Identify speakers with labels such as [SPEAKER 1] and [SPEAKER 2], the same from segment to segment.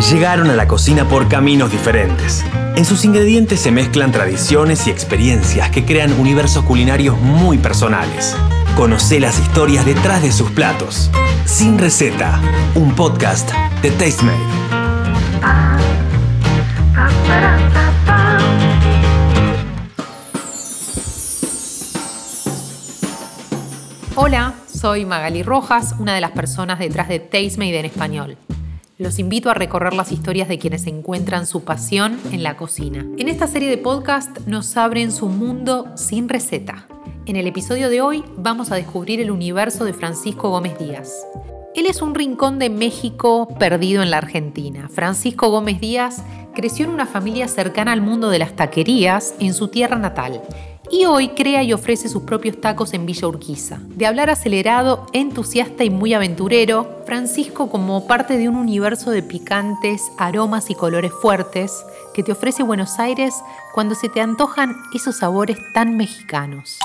[SPEAKER 1] llegaron a la cocina por caminos diferentes. En sus ingredientes se mezclan tradiciones y experiencias que crean universos culinarios muy personales. Conoce las historias detrás de sus platos. Sin receta, un podcast de Tastemade.
[SPEAKER 2] Hola, soy Magali Rojas, una de las personas detrás de Tastemade en español. Los invito a recorrer las historias de quienes encuentran su pasión en la cocina. En esta serie de podcast nos abren su mundo sin receta. En el episodio de hoy vamos a descubrir el universo de Francisco Gómez Díaz. Él es un rincón de México perdido en la Argentina. Francisco Gómez Díaz creció en una familia cercana al mundo de las taquerías en su tierra natal y hoy crea y ofrece sus propios tacos en Villa Urquiza. De hablar acelerado, entusiasta y muy aventurero, Francisco como parte de un universo de picantes, aromas y colores fuertes que te ofrece Buenos Aires cuando se te antojan esos sabores tan mexicanos.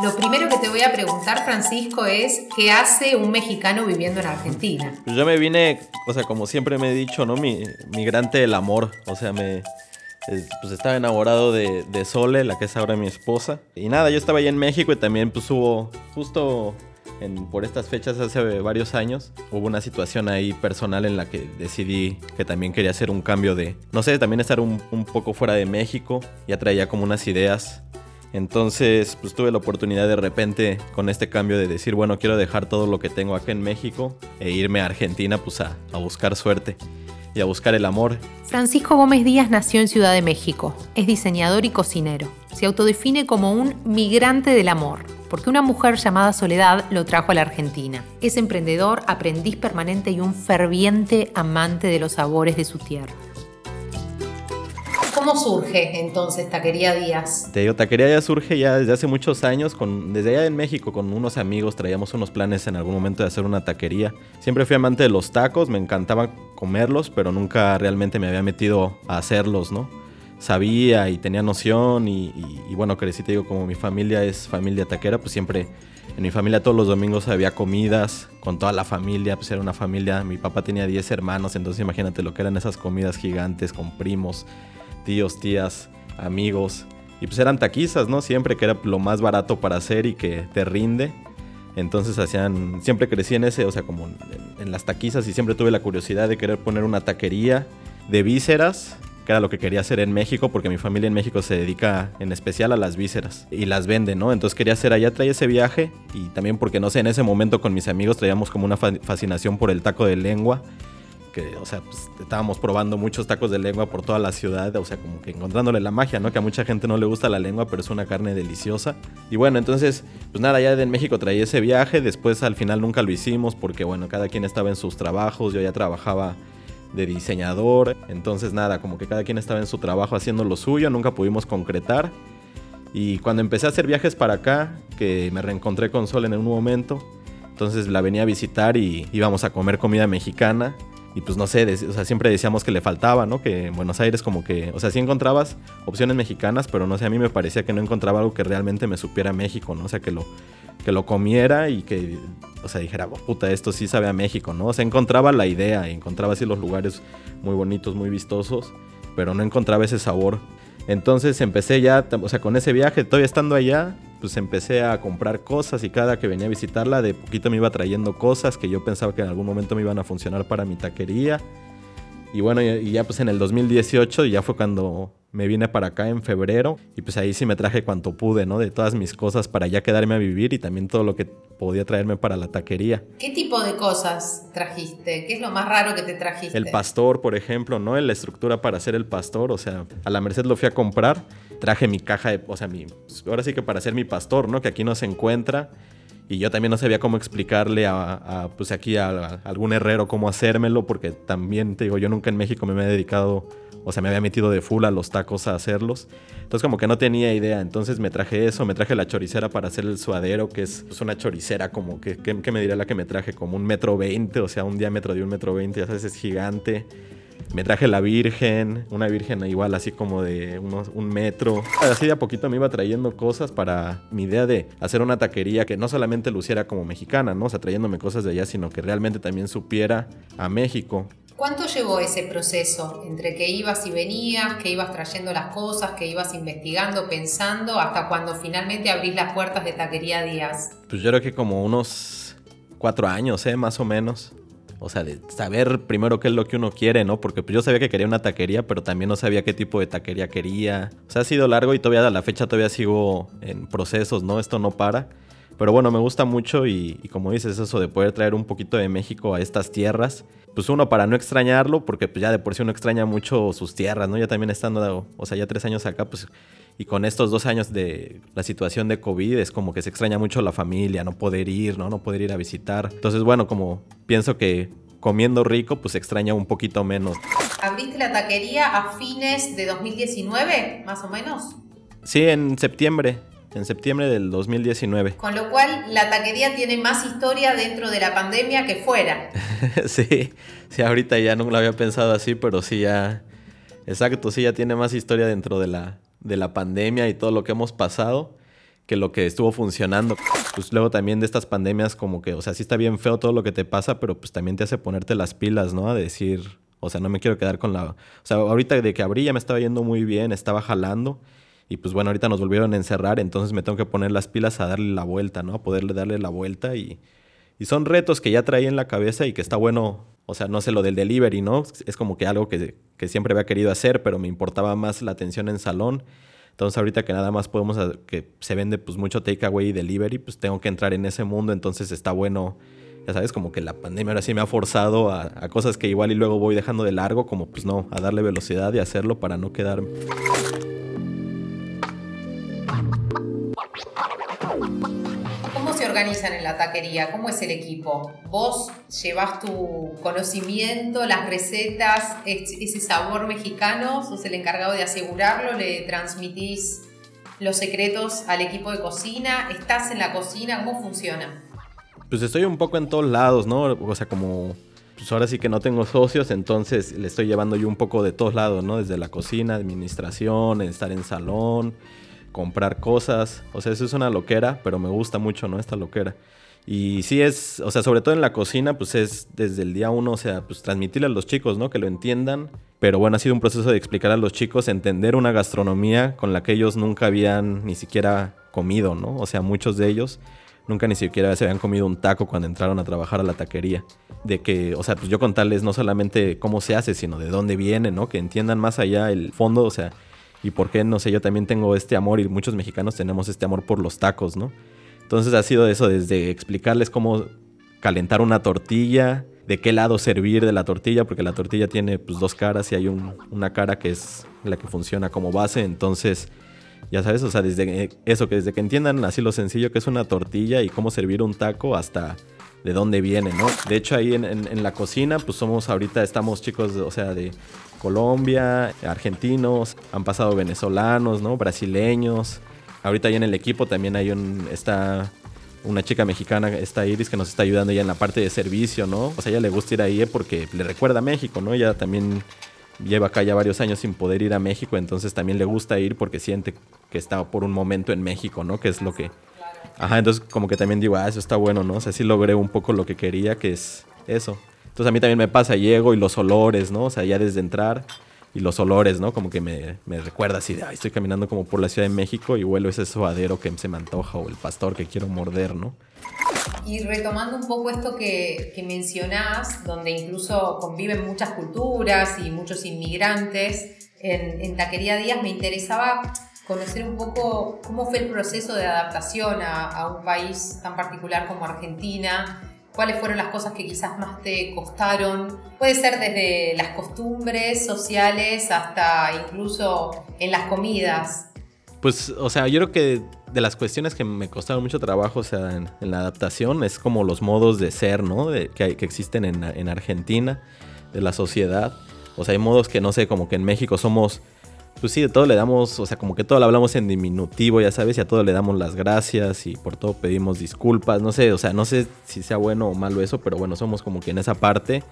[SPEAKER 2] Lo primero que te voy a preguntar, Francisco, es ¿qué hace un mexicano viviendo en Argentina?
[SPEAKER 3] Pues yo me vine, o sea, como siempre me he dicho, ¿no? Mi, migrante del amor. O sea, me, pues estaba enamorado de, de, Sole, la que es ahora mi esposa. Y nada, yo estaba allá en México y también pues hubo, justo en, por estas fechas hace varios años, hubo una situación ahí personal en la que decidí que también quería hacer un cambio de, no sé, también estar un, un poco fuera de México. Ya traía como unas ideas entonces, pues tuve la oportunidad de repente con este cambio de decir, bueno, quiero dejar todo lo que tengo acá en México e irme a Argentina pues a, a buscar suerte y a buscar el amor.
[SPEAKER 2] Francisco Gómez Díaz nació en Ciudad de México. Es diseñador y cocinero. Se autodefine como un migrante del amor, porque una mujer llamada Soledad lo trajo a la Argentina. Es emprendedor, aprendiz permanente y un ferviente amante de los sabores de su tierra. ¿Cómo surge entonces Taquería Díaz?
[SPEAKER 3] Te digo, Taquería Díaz surge ya desde hace muchos años, con, desde allá en México, con unos amigos traíamos unos planes en algún momento de hacer una taquería. Siempre fui amante de los tacos, me encantaba comerlos, pero nunca realmente me había metido a hacerlos, ¿no? Sabía y tenía noción y, y bueno, crecí, te digo, como mi familia es familia taquera, pues siempre en mi familia todos los domingos había comidas con toda la familia, pues era una familia, mi papá tenía 10 hermanos, entonces imagínate lo que eran esas comidas gigantes con primos tíos, tías, amigos. Y pues eran taquizas, ¿no? Siempre que era lo más barato para hacer y que te rinde. Entonces hacían, siempre crecí en ese, o sea, como en, las taquizas y siempre tuve la curiosidad de querer poner una taquería de vísceras, que era lo que quería hacer en México, porque mi familia en México se dedica en especial a las vísceras y las vende, ¿no? Entonces quería hacer allá, traía ese viaje y también porque, no sé, en ese momento con mis amigos traíamos como una fascinación por el taco de lengua que, o sea, pues, estábamos probando muchos tacos de lengua por toda la ciudad, o sea, como que encontrándole la magia, ¿no? Que a mucha gente no le gusta la lengua, pero es una carne deliciosa. Y bueno, entonces, pues nada, ya en México traía ese viaje, después al final nunca lo hicimos porque, bueno, cada quien estaba en sus trabajos, yo ya trabajaba de diseñador, entonces nada, como que cada quien estaba en su trabajo haciendo lo suyo, nunca pudimos concretar. Y cuando empecé a hacer viajes para acá, que me reencontré con Sol en un momento, entonces la venía a visitar y íbamos a comer comida mexicana. Y pues no sé, o sea, siempre decíamos que le faltaba, ¿no? Que en Buenos Aires como que, o sea, sí encontrabas opciones mexicanas, pero no sé, a mí me parecía que no encontraba algo que realmente me supiera México, ¿no? O sea, que lo, que lo comiera y que, o sea, dijera, oh, puta, esto sí sabe a México, ¿no? O sea, encontraba la idea, encontraba así los lugares muy bonitos, muy vistosos, pero no encontraba ese sabor. Entonces empecé ya, o sea, con ese viaje, todavía estando allá, pues empecé a comprar cosas y cada que venía a visitarla de poquito me iba trayendo cosas que yo pensaba que en algún momento me iban a funcionar para mi taquería. Y bueno, y ya pues en el 2018 ya fue cuando me vine para acá en febrero y pues ahí sí me traje cuanto pude, ¿no? De todas mis cosas para ya quedarme a vivir y también todo lo que podía traerme para la taquería.
[SPEAKER 2] ¿Qué tipo de cosas trajiste? ¿Qué es lo más raro que te trajiste?
[SPEAKER 3] El pastor, por ejemplo, ¿no? La estructura para hacer el pastor, o sea, a la Merced lo fui a comprar traje mi caja de, o sea, mi, pues, ahora sí que para ser mi pastor, ¿no? Que aquí no se encuentra. Y yo también no sabía cómo explicarle a, pues aquí a, algún herrero cómo hacérmelo, porque también, te digo, yo nunca en México me había dedicado, o sea, me había metido de full a los tacos a hacerlos. Entonces como que no tenía idea, entonces me traje eso, me traje la choricera para hacer el suadero, que es pues, una choricera como que, ¿qué me diría la que me traje? Como un metro veinte, o sea, un diámetro de un metro veinte, ya sabes, es gigante Me traje la Virgen, una Virgen igual así como de unos, un metro. Así de a poquito me iba trayendo cosas para mi idea de hacer una taquería que no solamente luciera como mexicana, ¿no? O sea, trayéndome cosas de allá, sino que realmente también supiera a México.
[SPEAKER 2] ¿Cuánto llevó ese proceso entre que ibas y venías, que ibas trayendo las cosas, que ibas investigando, pensando, hasta cuando finalmente abrís las puertas de Taquería Díaz?
[SPEAKER 3] Pues yo creo que como unos cuatro años, ¿eh? Más o menos. O sea, de saber primero qué es lo que uno quiere, ¿no? Porque pues yo sabía que quería una taquería, pero también no sabía qué tipo de taquería quería. O sea, ha sido largo y todavía a la fecha todavía sigo en procesos, ¿no? Esto no para. Pero bueno, me gusta mucho y, como dices, eso de poder traer un poquito de México a estas tierras. Pues uno, para no extrañarlo, porque pues ya de por sí uno extraña mucho sus tierras, ¿no? Ya también estando, o sea, ya tres años acá, pues y con estos dos años de la situación de COVID es como que se extraña mucho la familia, no poder ir, ¿no? No poder ir a visitar. Entonces, bueno, como pienso que comiendo rico, pues se extraña un poquito menos.
[SPEAKER 2] ¿Abriste la taquería a fines de 2019, más o menos?
[SPEAKER 3] Sí, en septiembre. En septiembre del 2019.
[SPEAKER 2] Con lo cual, la taquería tiene más historia dentro de la pandemia que fuera.
[SPEAKER 3] sí, sí, ahorita ya no lo había pensado así, pero sí ya. Exacto, sí, ya tiene más historia dentro de la, de la pandemia y todo lo que hemos pasado que lo que estuvo funcionando. Pues luego también de estas pandemias como que, o sea, sí está bien feo todo lo que te pasa, pero pues también te hace ponerte las pilas, ¿no? A decir, o sea, no me quiero quedar con la... O sea, ahorita de que abrí ya me estaba yendo muy bien, estaba jalando. Y pues bueno, ahorita nos volvieron a encerrar, entonces me tengo que poner las pilas a darle la vuelta, ¿no? A poderle darle la vuelta y... Y son retos que ya traía en la cabeza y que está bueno, o sea, no sé lo del delivery, ¿no? Es como que algo que, que siempre había querido hacer, pero me importaba más la atención en salón. Entonces ahorita que nada más podemos, que se vende pues mucho takeaway y delivery, pues tengo que entrar en ese mundo, entonces está bueno, ya sabes, como que la pandemia ahora sí me ha forzado a, cosas que igual y luego voy dejando de largo, como pues no, a darle velocidad y hacerlo para no quedarme.
[SPEAKER 2] Organizan en la taquería? ¿Cómo es el equipo? ¿Vos llevas tu conocimiento, las recetas, ese sabor mexicano? ¿Sos el encargado de asegurarlo? ¿Le transmitís los secretos al equipo de cocina? ¿Estás en la cocina? ¿Cómo funciona?
[SPEAKER 3] Pues estoy un poco en todos lados, ¿no? O sea, como pues ahora sí que no tengo socios, entonces le estoy llevando yo un poco de todos lados, ¿no? Desde la cocina, administración, estar en salón, comprar cosas. O sea, eso es una loquera, pero me gusta mucho, ¿no? Esta loquera. Y sí es, o sea, sobre todo en la cocina, pues es desde el día uno, o sea, pues transmitirle a los chicos, ¿no? Que lo entiendan. Pero bueno, ha sido un proceso de explicar a los chicos, entender una gastronomía con la que ellos nunca habían ni siquiera comido, ¿no? O sea, muchos de ellos nunca ni siquiera se habían comido un taco cuando entraron a trabajar a la taquería. De que, o sea, pues yo contarles no solamente cómo se hace, sino de dónde viene, ¿no? Que entiendan más allá el fondo, o sea, y por qué, no sé, yo también tengo este amor y muchos mexicanos tenemos este amor por los tacos, ¿no? Entonces ha sido eso, desde explicarles cómo calentar una tortilla, de qué lado servir de la tortilla, porque la tortilla tiene pues, dos caras y hay una cara que es la que funciona como base, entonces ya sabes, o sea, desde eso, que desde que entiendan así lo sencillo que es una tortilla y cómo servir un taco hasta de dónde viene, ¿no? De hecho ahí en, la cocina pues somos ahorita, estamos chicos, o sea, de Colombia, argentinos, han pasado venezolanos, ¿no? Brasileños. Ahorita ya en el equipo también hay un, está una chica mexicana, esta Iris, que nos está ayudando ya en la parte de servicio, ¿no? O sea, ella le gusta ir ahí porque le recuerda a México, ¿no? Ella también lleva acá ya varios años sin poder ir a México, entonces también le gusta ir porque siente que está por un momento en México, ¿no? Que es lo que... Ajá, entonces como que también digo, ah, eso está bueno, ¿no? O sea, sí logré un poco lo que quería, que es eso. Entonces a mí también me pasa, llego y los olores, ¿no? O sea, ya desde entrar y los olores, ¿no? Como que me, recuerda así de, ay, estoy caminando como por la Ciudad de México y huelo ese suadero que se me antoja o el pastor que quiero morder, ¿no?
[SPEAKER 2] Y retomando un poco esto que, que mencionás, donde incluso conviven muchas culturas y muchos inmigrantes, en, en Taquería Díaz me interesaba conocer un poco cómo fue el proceso de adaptación a, un país tan particular como Argentina cuáles fueron las cosas que quizás más te costaron. Puede ser desde las costumbres sociales hasta incluso en las comidas.
[SPEAKER 3] Pues, o sea, yo creo que de las cuestiones que me costaron mucho trabajo, o sea, en, la adaptación, es como los modos de ser, ¿no? Que existen en, en Argentina, de la sociedad. O sea, hay modos que, no sé, como que en México somos pues sí, de todo le damos, o sea, como que todo lo hablamos en diminutivo, ya sabes, y a todo le damos las gracias y por todo pedimos disculpas, no sé, o sea, no sé si sea bueno o malo eso, pero bueno, somos como que en esa parte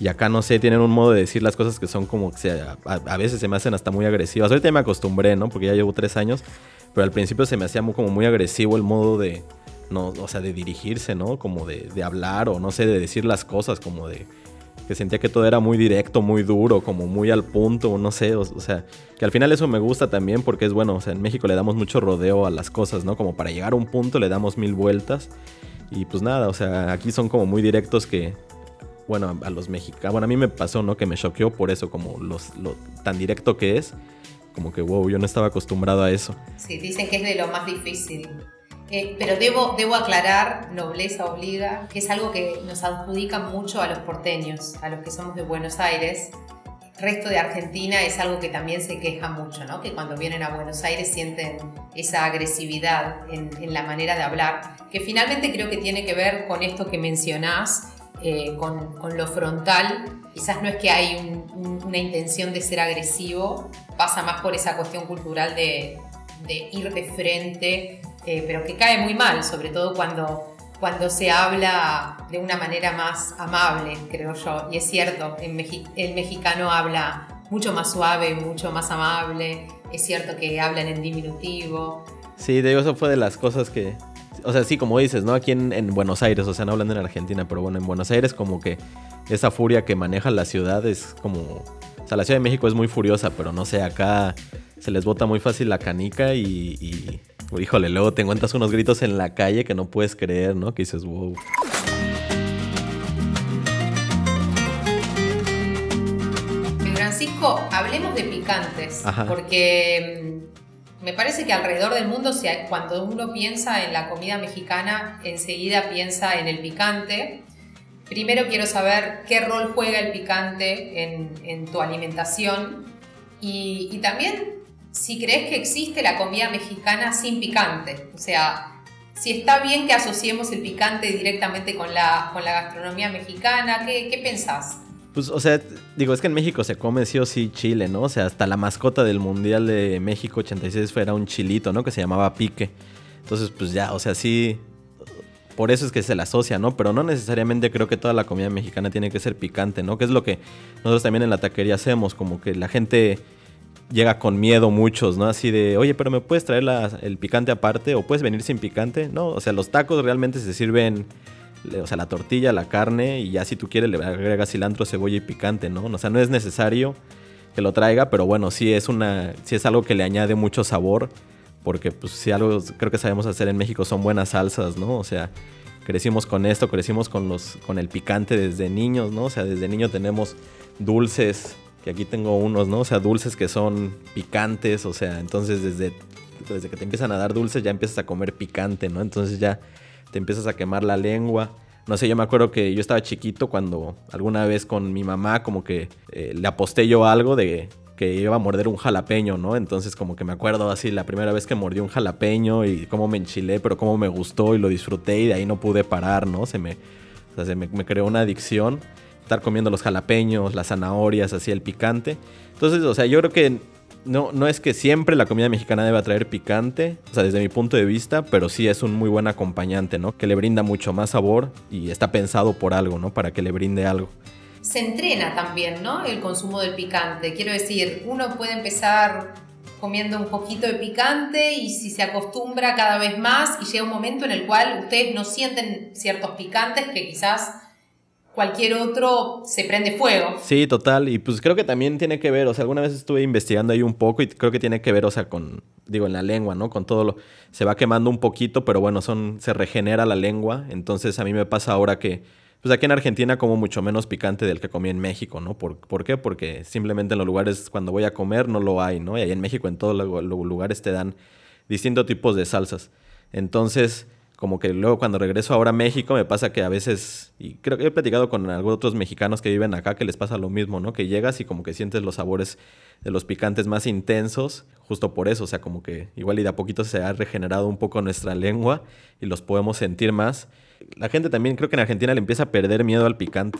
[SPEAKER 3] Y acá, no sé, tienen un modo de decir las cosas que son como que a, veces se me hacen hasta muy agresivas. Ahorita ya me acostumbré, ¿no? Porque ya llevo tres años. Pero al principio se me hacía como muy agresivo el modo de, no, o sea, de dirigirse, ¿no? Como de, de hablar o no sé, de decir las cosas, como de que sentía que todo era muy directo, muy duro, como muy al punto, no sé, o, sea, que al final eso me gusta también porque es bueno, o sea, en México le damos mucho rodeo a las cosas, ¿no? Como para llegar a un punto le damos mil vueltas y pues nada, o sea, aquí son como muy directos que, bueno, a los mexicanos, bueno, a mí me pasó, ¿no? Que me choqueó por eso, como los, lo tan directo que es, como que, wow, yo no estaba acostumbrado a eso.
[SPEAKER 2] Sí, dicen que es de lo más difícil eh, pero debo, debo aclarar, nobleza obliga, que es algo que nos adjudica mucho a los porteños, a los que somos de Buenos Aires. El resto de Argentina es algo que también se queja mucho, ¿no? que cuando vienen a Buenos Aires sienten esa agresividad en, la manera de hablar, que finalmente creo que tiene que ver con esto que mencionás, eh, con, con, lo frontal. Quizás no es que hay una intención de ser agresivo, pasa más por esa cuestión cultural de, de ir de frente eh, pero que cae muy mal, sobre todo cuando, cuando se habla de una manera más amable, creo yo. Y es cierto, el, el mexicano habla mucho más suave, mucho más amable, es cierto que hablan en diminutivo.
[SPEAKER 3] Sí, de eso fue de las cosas que, o sea, sí, como dices, ¿no? Aquí en, en, Buenos Aires, o sea, no hablando en Argentina, pero bueno, en Buenos Aires como que esa furia que maneja la ciudad es como... O sea, la Ciudad de México es muy furiosa, pero no sé, acá se les bota muy fácil la canica y, híjole, luego te encuentras unos gritos en la calle que no puedes creer, ¿no? Que dices, wow.
[SPEAKER 2] Francisco, hablemos de picantes, porque mm, me parece que alrededor del mundo, cuando uno piensa en la comida mexicana, enseguida piensa en el picante. Primero quiero saber qué rol juega el picante en, tu alimentación y, y también si crees que existe la comida mexicana sin picante. O sea, si está bien que asociemos el picante directamente con la, con la gastronomía mexicana, ¿qué, ¿qué pensás?
[SPEAKER 3] Pues, o sea, digo, es que en México se come sí o sí chile, ¿no? O sea, hasta la mascota del Mundial de México 86 era un chilito, ¿no? Que se llamaba pique. Entonces, pues ya, o sea, sí, por eso es que se la asocia, ¿no? Pero no necesariamente creo que toda la comida mexicana tiene que ser picante, ¿no? Que es lo que nosotros también en la taquería hacemos, como que la gente llega con miedo muchos, ¿no? Así de, oye, pero ¿me puedes traer el picante aparte o puedes venir sin picante? No, o sea, los tacos realmente se sirven, o sea, la tortilla, la carne y ya si tú quieres le agregas cilantro, cebolla y picante, ¿no? O sea, no es necesario que lo traiga, pero bueno, sí es una, sí es algo que le añade mucho sabor, porque pues si algo creo que sabemos hacer en México son buenas salsas, ¿no? O sea, crecimos con esto, crecimos con los, con el picante desde niños, ¿no? O sea, desde niño tenemos dulces que aquí tengo unos, ¿no? O sea, dulces que son picantes, o sea, entonces desde, desde que te empiezan a dar dulces ya empiezas a comer picante, ¿no? Entonces ya te empiezas a quemar la lengua. No sé, yo me acuerdo que yo estaba chiquito cuando alguna vez con mi mamá como que eh, le aposté yo algo de que iba a morder un jalapeño, ¿no? Entonces como que me acuerdo así la primera vez que mordí un jalapeño y cómo me enchilé, pero cómo me gustó y lo disfruté y de ahí no pude parar, ¿no? Se me, o sea, se me, me creó una adicción estar comiendo los jalapeños, las zanahorias, así el picante. Entonces, o sea, yo creo que no, no es que siempre la comida mexicana deba traer picante, o sea, desde mi punto de vista, pero sí es un muy buen acompañante, ¿no? Que le brinda mucho más sabor y está pensado por algo, ¿no? Para que le brinde algo.
[SPEAKER 2] Se entrena también, ¿no? El consumo del picante. Quiero decir, uno puede empezar comiendo un poquito de picante y si se acostumbra cada vez más y llega un momento en el cual ustedes no sienten ciertos picantes que quizás cualquier otro se prende fuego.
[SPEAKER 3] Sí, total. Y pues creo que también tiene que ver, o sea, alguna vez estuve investigando ahí un poco y creo que tiene que ver, o sea, con, digo, en la lengua, ¿no? Con todo lo, se va quemando un poquito, pero bueno, son, se regenera la lengua. Entonces a mí me pasa ahora que, pues aquí en Argentina como mucho menos picante del que comí en México, ¿no? ¿Por, ¿Por, qué? Porque simplemente en los lugares cuando voy a comer no lo hay, ¿no? Y ahí en México en todos los lugares te dan distintos tipos de salsas. Entonces como que luego cuando regreso ahora a México me pasa que a veces, y creo que he platicado con algunos otros mexicanos que viven acá que les pasa lo mismo, ¿no? Que llegas y como que sientes los sabores de los picantes más intensos, justo por eso, o sea, como que igual y de a poquito se ha regenerado un poco nuestra lengua y los podemos sentir más. La gente también creo que en Argentina le empieza a perder miedo al picante.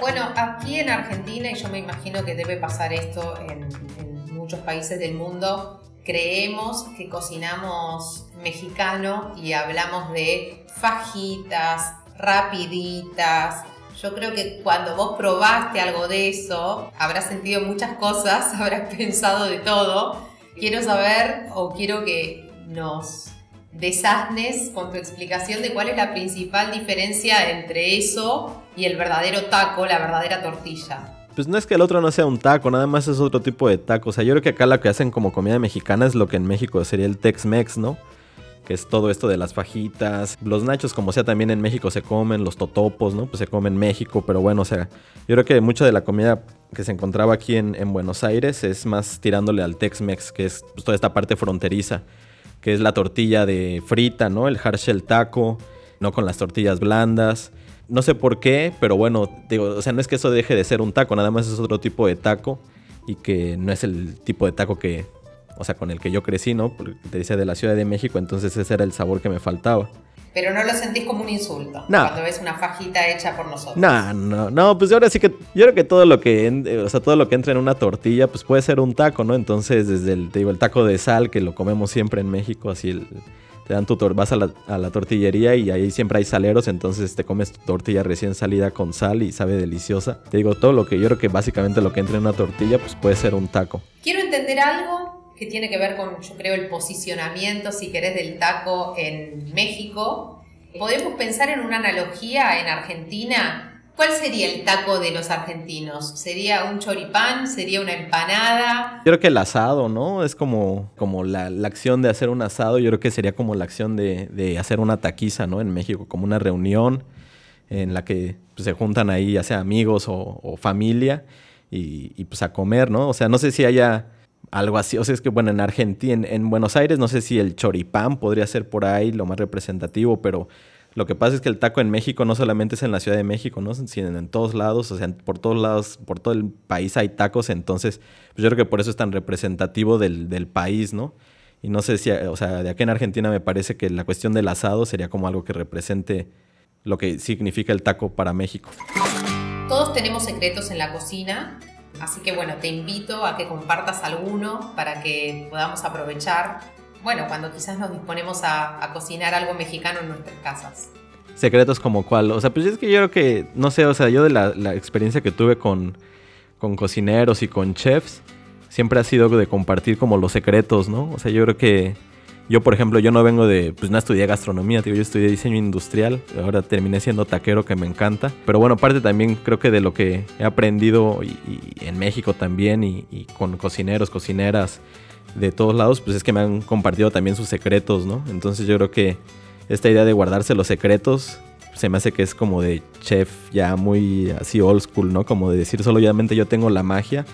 [SPEAKER 2] Bueno, aquí en Argentina, y yo me imagino que debe pasar esto en, en muchos países del mundo, creemos que cocinamos mexicano y hablamos de fajitas, rapiditas. Yo creo que cuando vos probaste algo de eso, habrás sentido muchas cosas, habrás pensado de todo. Quiero saber o quiero que nos desasnes con tu explicación de cuál es la principal diferencia entre eso y el verdadero taco, la verdadera tortilla.
[SPEAKER 3] Pues no es que el otro no sea un taco, nada más es otro tipo de taco. O sea, yo creo que acá lo que hacen como comida mexicana es lo que en México sería el Tex-Mex, ¿no? Que es todo esto de las fajitas. Los nachos, como sea, también en México se comen. Los totopos, ¿no? Pues se comen en México. Pero bueno, o sea, yo creo que mucha de la comida que se encontraba aquí en, Buenos Aires es más tirándole al Tex-Mex, que es pues, toda esta parte fronteriza. Que es la tortilla de frita, ¿no? El hard shell taco, no con las tortillas blandas. No sé por qué, pero bueno, digo, o sea, no es que eso deje de ser un taco, nada más es otro tipo de taco y que no es el tipo de taco que, o sea, con el que yo crecí, ¿no? Porque te decía de la Ciudad de México, entonces ese era el sabor que me faltaba.
[SPEAKER 2] Pero no lo sentís como un insulto no. cuando ves una fajita hecha por nosotros.
[SPEAKER 3] No, no, no, pues ahora sí que yo creo que todo lo que, o sea, todo lo que entra en una tortilla, pues puede ser un taco, ¿no? Entonces, desde el, te digo, el taco de sal que lo comemos siempre en México, así el, te dan tu vas a la, tortillería y ahí siempre hay saleros, entonces te comes tu tortilla recién salida con sal y sabe deliciosa. Te digo, todo lo que yo creo que básicamente lo que entra en una tortilla, pues puede ser un taco.
[SPEAKER 2] Quiero entender algo que tiene que ver con, yo creo, el posicionamiento, si querés, del taco en México. ¿Podemos pensar en una analogía en Argentina ¿Cuál sería el taco de los argentinos? ¿Sería un choripán? ¿Sería una empanada?
[SPEAKER 3] Yo creo que el asado, ¿no? Es como, como la, acción de hacer un asado. Yo creo que sería como la acción de, hacer una taquiza, ¿no? En México, como una reunión en la que pues, se juntan ahí, ya sea amigos o, familia, y, pues a comer, ¿no? O sea, no sé si haya algo así. O sea, es que, bueno, en Argentina, en Buenos Aires, no sé si el choripán podría ser por ahí lo más representativo, pero lo que pasa es que el taco en México no solamente es en la Ciudad de México, ¿no? Sino en todos lados, o sea, por todos lados, por todo el país hay tacos, entonces pues yo creo que por eso es tan representativo del, del país, ¿no? Y no sé si, o sea, de aquí en Argentina me parece que la cuestión del asado sería como algo que represente lo que significa el taco para México.
[SPEAKER 2] Todos tenemos secretos en la cocina, así que bueno, te invito a que compartas alguno para que podamos aprovechar bueno, cuando quizás nos disponemos a, cocinar algo mexicano en nuestras casas.
[SPEAKER 3] Secretos como cuál, o sea, pues es que yo creo que, no sé, o sea, yo de la, experiencia que tuve con, con cocineros y con chefs, siempre ha sido de compartir como los secretos, ¿no? O sea, yo creo que yo, por ejemplo, yo no vengo de, pues no estudié gastronomía, tío, yo estudié diseño industrial, ahora terminé siendo taquero que me encanta, pero bueno, aparte también creo que de lo que he aprendido y, en México también y, y, con cocineros, cocineras de todos lados, pues es que me han compartido también sus secretos, ¿no? Entonces yo creo que esta idea de guardarse los secretos se me hace que es como de chef ya muy así old school, ¿no? Como de decir solamente yo tengo la magia.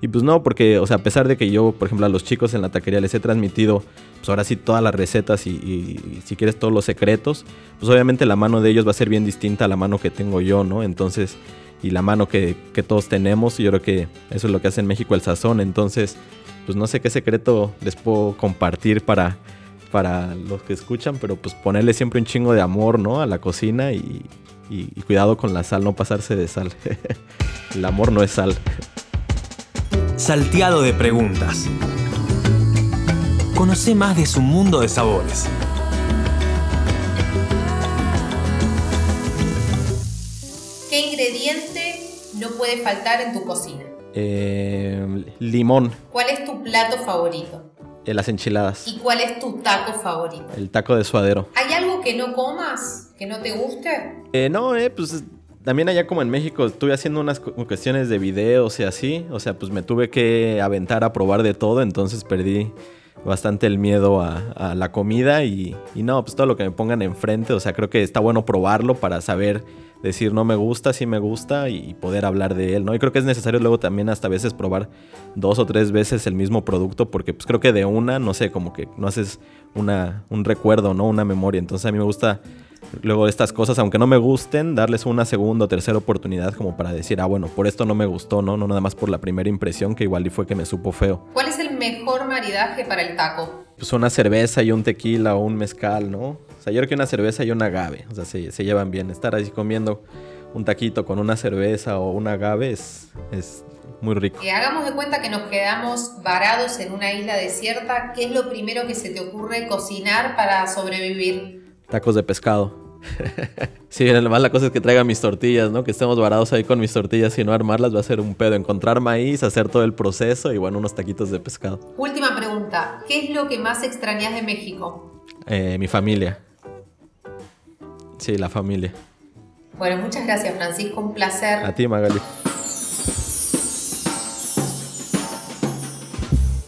[SPEAKER 3] Y pues no, porque, o sea, a pesar de que yo, por ejemplo, a los chicos en la taquería les he transmitido, pues ahora sí todas las recetas y, si quieres todos los secretos, pues obviamente la mano de ellos va a ser bien distinta a la mano que tengo yo, ¿no? Entonces, y la mano que, que todos tenemos, y yo creo que eso es lo que hace en México el sazón. Entonces, pues no sé qué secreto les puedo compartir para, para los que escuchan, pero pues ponerle siempre un chingo de amor, ¿no? A la cocina y, cuidado con la sal, no pasarse de sal. El amor no es sal.
[SPEAKER 1] Salteado de preguntas. Conoce más de su mundo de sabores.
[SPEAKER 2] ¿Qué ingrediente no puede faltar en tu cocina?
[SPEAKER 3] Eh, limón.
[SPEAKER 2] ¿Cuál es tu plato favorito?
[SPEAKER 3] Eh, las enchiladas.
[SPEAKER 2] ¿Y cuál es tu taco favorito?
[SPEAKER 3] El taco de suadero.
[SPEAKER 2] ¿Hay algo que no comas? ¿Que no te guste?
[SPEAKER 3] Eh, no, eh, pues también allá como en México estuve haciendo unas cuestiones de videos y así. O sea, pues me tuve que aventar a probar de todo, entonces perdí bastante el miedo a, a la comida y, y, no, pues todo lo que me pongan enfrente, o sea, creo que está bueno probarlo para saber decir no me gusta, sí me gusta y poder hablar de él, ¿no? Y creo que es necesario luego también hasta veces probar dos o tres veces el mismo producto porque pues creo que de una, no sé, como que no haces una, un recuerdo, ¿no? Una memoria. Entonces a mí me gusta luego estas cosas, aunque no me gusten, darles una segunda o tercera oportunidad como para decir, ah, bueno, por esto no me gustó, ¿no? No nada más por la primera impresión que igual y fue que me supo feo.
[SPEAKER 2] ¿Cuál es el mejor maridaje para el taco?
[SPEAKER 3] Pues una cerveza y un tequila o un mezcal, ¿no? O sea, yo creo que una cerveza y un agave, o sea, se, se llevan bien. Estar así comiendo un taquito con una cerveza o un agave es, es muy rico.
[SPEAKER 2] Y hagamos de cuenta que nos quedamos varados en una isla desierta. ¿Qué es lo primero que se te ocurre cocinar para sobrevivir?
[SPEAKER 3] Tacos de pescado. sí, además la cosa es que traiga mis tortillas, ¿no? Que estemos varados ahí con mis tortillas y no armarlas va a ser un pedo. Encontrar maíz, hacer todo el proceso y bueno, unos taquitos de pescado.
[SPEAKER 2] Última pregunta. ¿Qué es lo que más extrañas de México?
[SPEAKER 3] Eh, mi familia. Sí, la familia.
[SPEAKER 2] Bueno, muchas gracias Francisco, un placer.
[SPEAKER 3] A ti, Magali.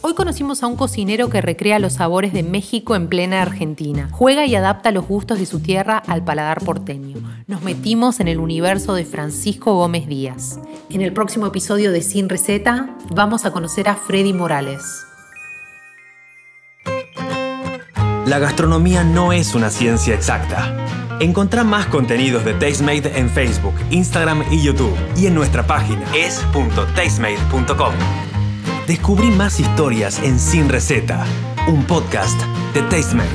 [SPEAKER 2] Hoy conocimos a un cocinero que recrea los sabores de México en plena Argentina. Juega y adapta los gustos de su tierra al paladar porteño. Nos metimos en el universo de Francisco Gómez Díaz. En el próximo episodio de Sin Receta vamos a conocer a Freddy Morales.
[SPEAKER 1] La gastronomía no es una ciencia exacta. Encontrá más contenidos de Tastemade en Facebook, Instagram y YouTube y en nuestra página es.tastemade.com. Descubrí más historias en Sin Receta, un podcast de Tastemade.